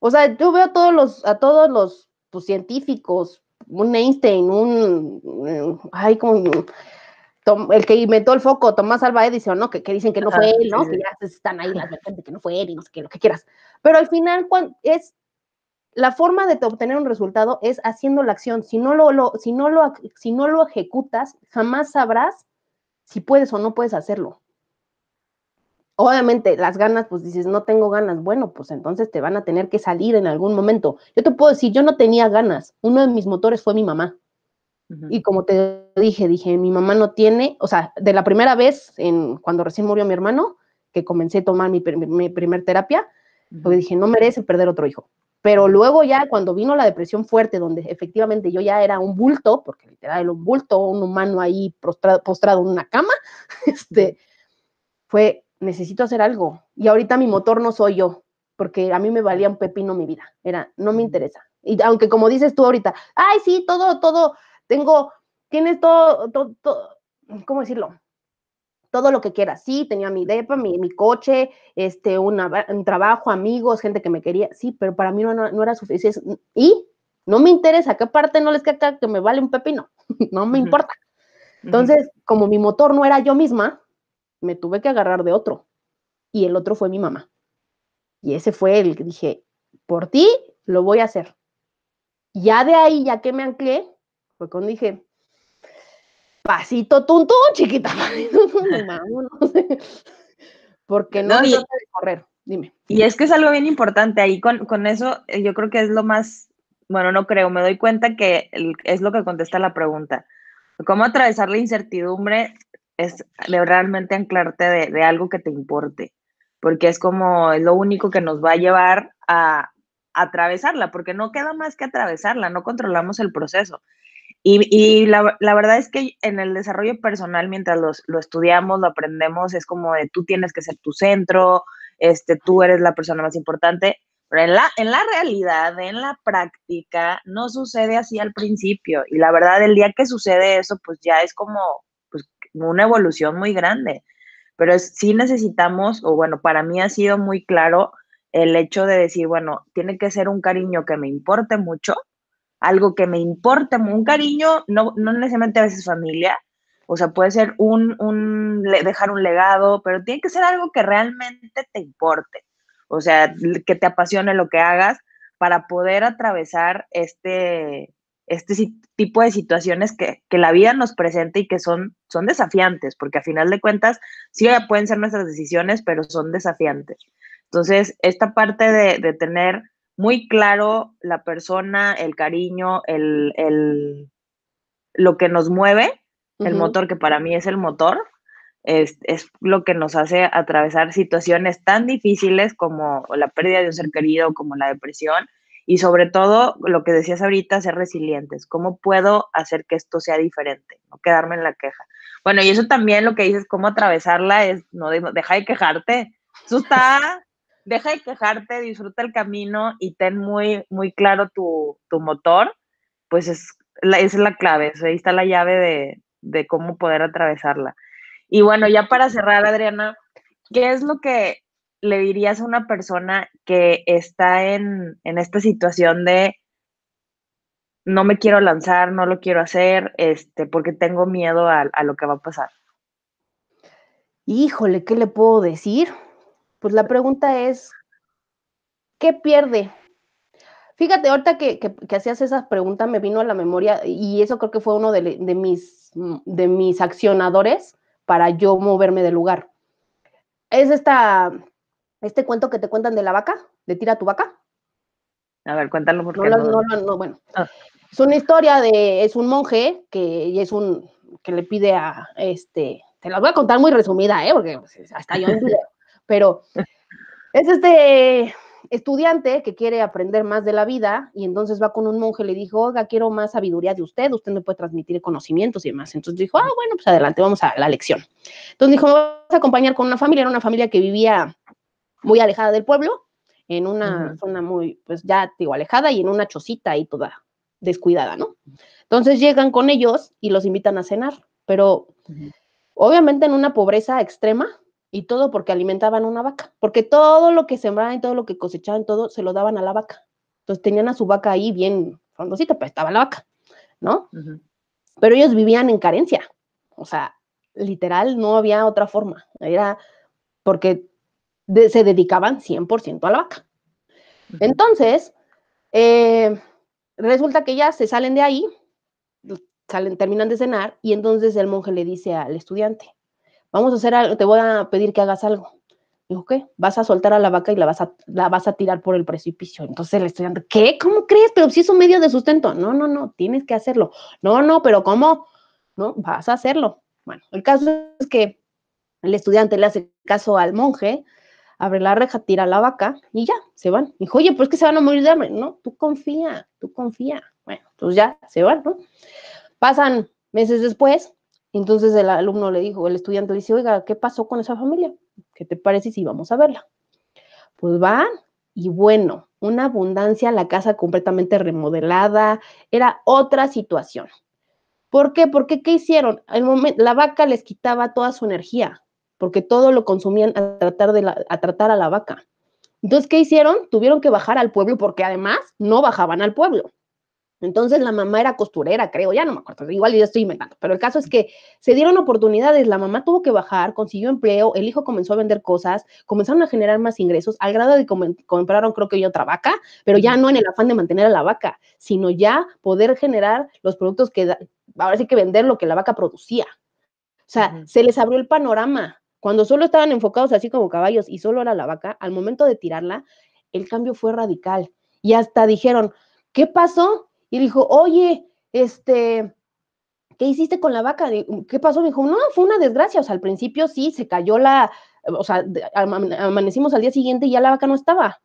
O sea, yo veo a todos los, a todos los pues, científicos, un Einstein, un, ay, como, el que inventó el foco, Tomás Alva Edison, ¿no? Que, que dicen que no fue él, ¿no? Que ya están ahí las vertientes que no fue él y no sé qué, lo que quieras. Pero al final, es la forma de obtener un resultado es haciendo la acción. Si no lo, lo, si no lo, si no lo ejecutas, jamás sabrás si puedes o no puedes hacerlo. Obviamente, las ganas, pues dices, no tengo ganas. Bueno, pues entonces te van a tener que salir en algún momento. Yo te puedo decir, yo no tenía ganas. Uno de mis motores fue mi mamá. Y como te dije, dije, mi mamá no tiene, o sea, de la primera vez, en, cuando recién murió mi hermano, que comencé a tomar mi, primer terapia, porque dije, no merece perder otro hijo. Pero luego ya cuando vino la depresión fuerte, donde efectivamente yo ya era un bulto, porque literal era un bulto, un humano ahí postrado, postrado en una cama, este, fue necesito hacer algo. Y ahorita mi motor no soy yo, porque a mí me valía un pepino mi vida. Era, no me interesa. Y aunque como dices tú ahorita, ay, sí, todo, todo, tengo, tienes todo, todo, ¿cómo decirlo? Todo lo que quieras. Sí, tenía mi depa, mi, mi coche, este, un trabajo, amigos, gente que me quería. Sí, pero para mí no, no, era suficiente. Y no me interesa, ¿qué parte no les queda que me vale un pepino? no me importa. Entonces, como mi motor no era yo misma, me tuve que agarrar de otro. Y el otro fue mi mamá. Y ese fue el que dije, por ti lo voy a hacer. Ya de ahí, ya que me anclé, fue cuando dije, pasito tuntún, chiquita, Porque no, no correr. Dime. Y es que es algo bien importante. Ahí con, con, eso, eh, yo creo que es lo más, bueno, no creo, me doy cuenta que es lo que contesta la pregunta. ¿Cómo atravesar la incertidumbre es de realmente anclarte de, algo que te importe, porque es como es lo único que nos va a llevar a, atravesarla, porque no queda más que atravesarla, no controlamos el proceso. Y, la, verdad es que en el desarrollo personal, mientras lo estudiamos, lo aprendemos, es como de tú tienes que ser tu centro, este, tú eres la persona más importante, pero en la, en la realidad, en la práctica, no sucede así al principio. Y la verdad, el día que sucede eso, pues ya es como, una evolución muy grande. Pero sí necesitamos, o bueno, para mí ha sido muy claro el hecho de decir, bueno, tiene que ser un cariño que me importe mucho, algo que me importe, un cariño, no, no necesariamente a veces familia, o sea, puede ser un, un, dejar un legado, pero tiene que ser algo que realmente te importe, o sea, que te apasione lo que hagas para poder atravesar este, este tipo de situaciones que, la vida nos presenta y que son, son desafiantes, porque a final de cuentas sí pueden ser nuestras decisiones, pero son desafiantes. Entonces, esta parte de, tener muy claro la persona, el cariño, el, lo que nos mueve, el motor que para mí es el motor, es, es, lo que nos hace atravesar situaciones tan difíciles como la pérdida de un ser querido, como la depresión, y sobre todo, lo que decías ahorita, ser resilientes. ¿Cómo puedo hacer que esto sea diferente? No quedarme en la queja. Bueno, y eso también lo que dices, cómo atravesarla es, no, deja de quejarte. Eso está, deja de quejarte, disfruta el camino y ten muy, muy claro tu, motor. Pues es, esa es la clave, ahí está la llave de, de cómo poder atravesarla. Y bueno, ya para cerrar, Adriana, ¿qué es lo que le dirías a una persona que está en, esta situación de no me quiero lanzar, no lo quiero hacer, este, porque tengo miedo a, lo que va a pasar? Híjole, ¿qué le puedo decir? Pues la pregunta es, ¿qué pierde? Fíjate, ahorita que, hacías esa pregunta me vino a la memoria y eso creo que fue uno de, mis, de mis accionadores para yo moverme del lugar. Es esta, este cuento que te cuentan de la vaca, de tira tu vaca. A ver, cuéntalo porque no, no, no, bueno. Ah. Es una historia de, es un monje que es un, que le pide a, este, te la voy a contar muy resumida, ¿eh? Porque pues, hasta yo video, pero es este estudiante que quiere aprender más de la vida y entonces va con un monje y le dijo, oiga, quiero más sabiduría de usted, usted me puede transmitir conocimientos y demás. Entonces dijo, ah, bueno, pues adelante, vamos a la lección. Entonces dijo, me vas a acompañar con una familia, era una familia que vivía muy alejada del pueblo, en una zona muy, pues ya digo, alejada y en una chocita y toda descuidada, ¿no? Entonces llegan con ellos y los invitan a cenar, pero obviamente en una pobreza extrema y todo porque alimentaban una vaca, porque todo lo que sembraban y todo lo que cosechaban, todo se lo daban a la vaca. Entonces tenían a su vaca ahí bien frondosita, pero estaba la vaca, ¿no? Pero ellos vivían en carencia, o sea, literal no había otra forma, era porque se dedicaban 100% a la vaca. Entonces, eh, resulta que ya se salen de ahí, salen, terminan de cenar, y entonces el monje le dice al estudiante, vamos a hacer algo, te voy a pedir que hagas algo. Dijo, ¿qué? Vas a soltar a la vaca y la vas a, la vas a tirar por el precipicio. Entonces el estudiante, ¿qué? ¿Cómo crees? Pero si es un medio de sustento. No, no, no, tienes que hacerlo. No, no, pero ¿cómo? No, vas a hacerlo. Bueno, el caso es que el estudiante le hace caso al monje, abre la reja, tira la vaca y ya, se van. Dijo, oye, pues que se van a morir de hambre. No, tú confía, tú confía. Bueno, entonces ya se van, ¿no? Pasan meses después, entonces el alumno le dijo, el estudiante le dice, oiga, ¿qué pasó con esa familia? ¿Qué te parece si vamos a verla? Pues van y bueno, una abundancia, la casa completamente remodelada, era otra situación. ¿Por qué? Porque ¿qué hicieron? El momento, la vaca les quitaba toda su energía, porque todo lo consumían a tratar, de a tratar a la vaca. Entonces, ¿qué hicieron? Tuvieron que bajar al pueblo porque además no bajaban al pueblo. Entonces la mamá era costurera, creo, ya no me acuerdo, igual ya estoy inventando, pero el caso es que se dieron oportunidades, la mamá tuvo que bajar, consiguió empleo, el hijo comenzó a vender cosas, comenzaron a generar más ingresos, al grado de que compraron creo que yo otra vaca, pero ya no en el afán de mantener a la vaca, sino ya poder generar los productos que, ahora sí que vender lo que la vaca producía. O sea, se les abrió el panorama, cuando solo estaban enfocados así como caballos y solo era la vaca, al momento de tirarla, el cambio fue radical. Y hasta dijeron, ¿qué pasó? Y dijo, oye, este, ¿qué hiciste con la vaca? ¿Qué pasó? Me dijo, no, fue una desgracia. O sea, al principio sí, se cayó la, o sea, amanecimos al día siguiente y ya la vaca no estaba.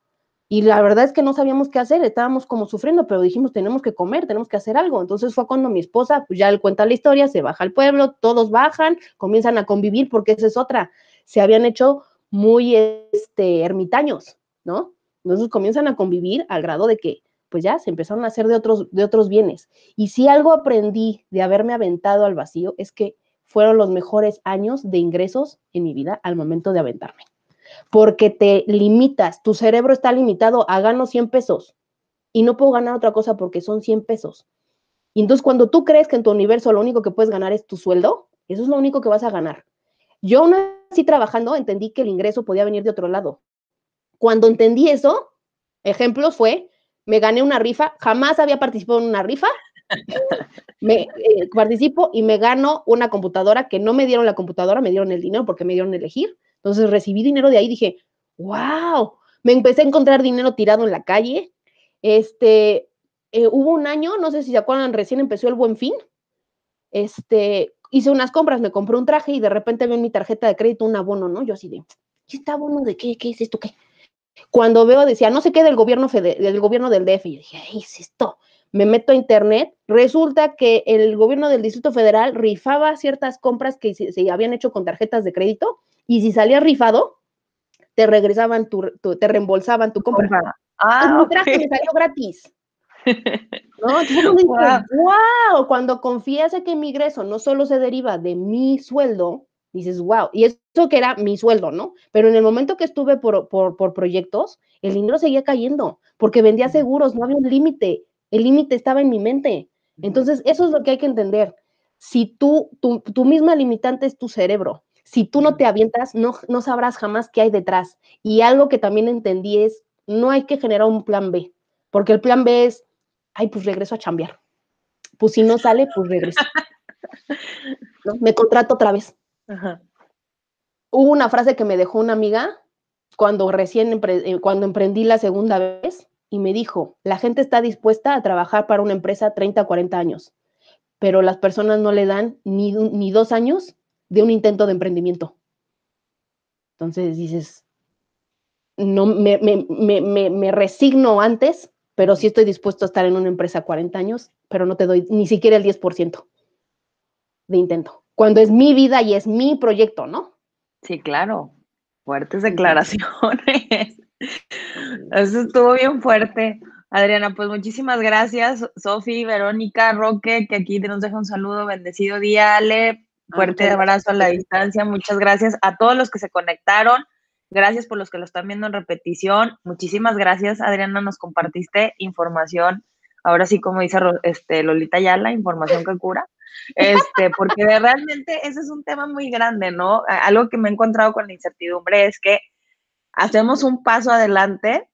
Y la verdad es que no sabíamos qué hacer, estábamos como sufriendo, pero dijimos, tenemos que comer, tenemos que hacer algo. Entonces fue cuando mi esposa, pues ya él cuenta la historia, se baja al pueblo, todos bajan, comienzan a convivir, porque esa es otra. Se habían hecho muy este, ermitaños, ¿no? Entonces comienzan a convivir al grado de que, pues ya se empezaron a hacer de otros, de otros bienes. Y si algo aprendí de haberme aventado al vacío es que fueron los mejores años de ingresos en mi vida al momento de aventarme porque te limitas, tu cerebro está limitado a gano 100 pesos y no puedo ganar otra cosa porque son 100 pesos. Y entonces cuando tú crees que en tu universo lo único que puedes ganar es tu sueldo, eso es lo único que vas a ganar. Yo aún así trabajando entendí que el ingreso podía venir de otro lado. Cuando entendí eso, ejemplo fue, me gané una rifa, jamás había participado en una rifa, me eh, participo y me gano una computadora que no me dieron la computadora, me dieron el dinero porque me dieron elegir entonces recibí dinero de ahí, dije, wow, me empecé a encontrar dinero tirado en la calle. Este, eh, hubo un año, no sé si se acuerdan, recién empezó el buen fin. Este, hice unas compras, me compré un traje y de repente veo en mi tarjeta de crédito un abono, ¿no? Yo así de, ¿qué está abono de qué? ¿Qué es esto? ¿Qué? Cuando veo, decía, no sé qué del gobierno, del gobierno del DF. Y yo dije, ¿qué es esto? Me meto a internet. Resulta que el gobierno del Distrito Federal rifaba ciertas compras que se habían hecho con tarjetas de crédito y si salía rifado, te regresaban tu, te reembolsaban tu compra. Ah, mi traje me salió gratis. ¿No? Entonces, wow. cuando confías en que mi ingreso no solo se deriva de mi sueldo, dices, wow, y eso que era mi sueldo, ¿no? Pero en el momento que estuve por, por, por proyectos, el dinero seguía cayendo, porque vendía seguros, no había un límite, el límite estaba en mi mente. Entonces, eso es lo que hay que entender. Si tú, tu, tu misma limitante es tu cerebro, Si tú no te avientas, no, no sabrás jamás qué hay detrás. Y algo que también entendí es, no hay que generar un plan B, porque el plan B es, ay, pues regreso a chambear. Pues si no sale, pues regreso. Me contrato otra vez. Hubo una frase que me dejó una amiga cuando recién eh, cuando emprendí la segunda vez y me dijo, la gente está dispuesta a trabajar para una empresa 30 o 40 años, pero las personas no le dan ni, ni dos años de un intento de emprendimiento. Entonces dices, no me, me, resigno antes, pero sí estoy dispuesto a estar en una empresa 40 años, pero no te doy ni siquiera el 10% de intento. Cuando es mi vida y es mi proyecto, ¿no? Sí, claro. Fuertes declaraciones. Eso estuvo bien fuerte. Adriana, pues muchísimas gracias. Sofi, Verónica, Roque, que aquí nos deja un saludo, bendecido día, Ale. Fuerte abrazo a la distancia. Muchas gracias a todos los que se conectaron. Gracias por los que lo están viendo en repetición. Muchísimas gracias, Adriana. Nos compartiste información. Ahora sí, como dice este, Lolita Yala, información que cura. Este, porque realmente ese es un tema muy grande, ¿no? Algo que me he encontrado con la incertidumbre es que hacemos un paso adelante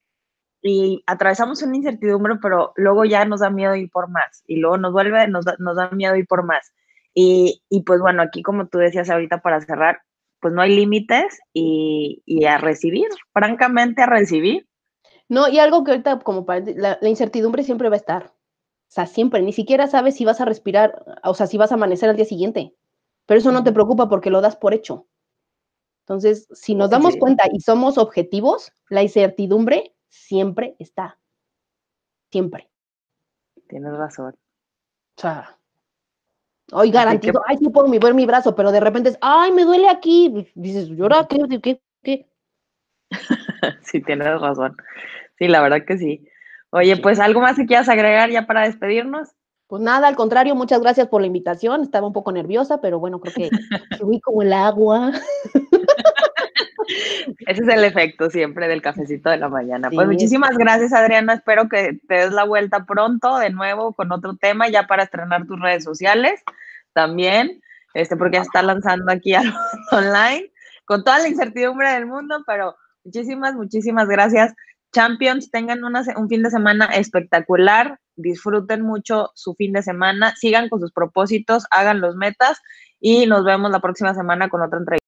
y atravesamos una incertidumbre, pero luego ya nos da miedo ir por más y luego nos vuelve, nos da, nos da miedo ir por más. Y, y, pues bueno, aquí como tú decías ahorita para cerrar, pues no hay límites y, y, a recibir, francamente a recibir. No, y algo que ahorita como para, la, la, incertidumbre siempre va a estar. O sea, siempre, ni siquiera sabes si vas a respirar, o sea, si vas a amanecer al día siguiente. Pero eso no te preocupa porque lo das por hecho. Entonces, si nos damos cuenta y somos objetivos, la incertidumbre siempre está. Siempre. Tienes razón. O sea, hoy garantizo, ay, sí puedo mover mi brazo, pero de repente es, ay, me duele aquí. Dices, ¿llora? ¿Qué? ¿Qué? ¿Qué? sí, tienes razón. Sí, la verdad que sí. Oye, pues algo más que quieras agregar ya para despedirnos. Pues nada, al contrario, muchas gracias por la invitación. Estaba un poco nerviosa, pero bueno, creo que subí como el agua. Ese es el efecto siempre del cafecito de la mañana. Pues muchísimas gracias, Adriana. Espero que te des la vuelta pronto de nuevo con otro tema ya para estrenar tus redes sociales también, este, porque ya está lanzando aquí algo online con toda la incertidumbre del mundo, pero muchísimas, muchísimas gracias. Champions, tengan un fin de semana espectacular, disfruten mucho su fin de semana, sigan con sus propósitos, hagan los metas y nos vemos la próxima semana con otra entrevista.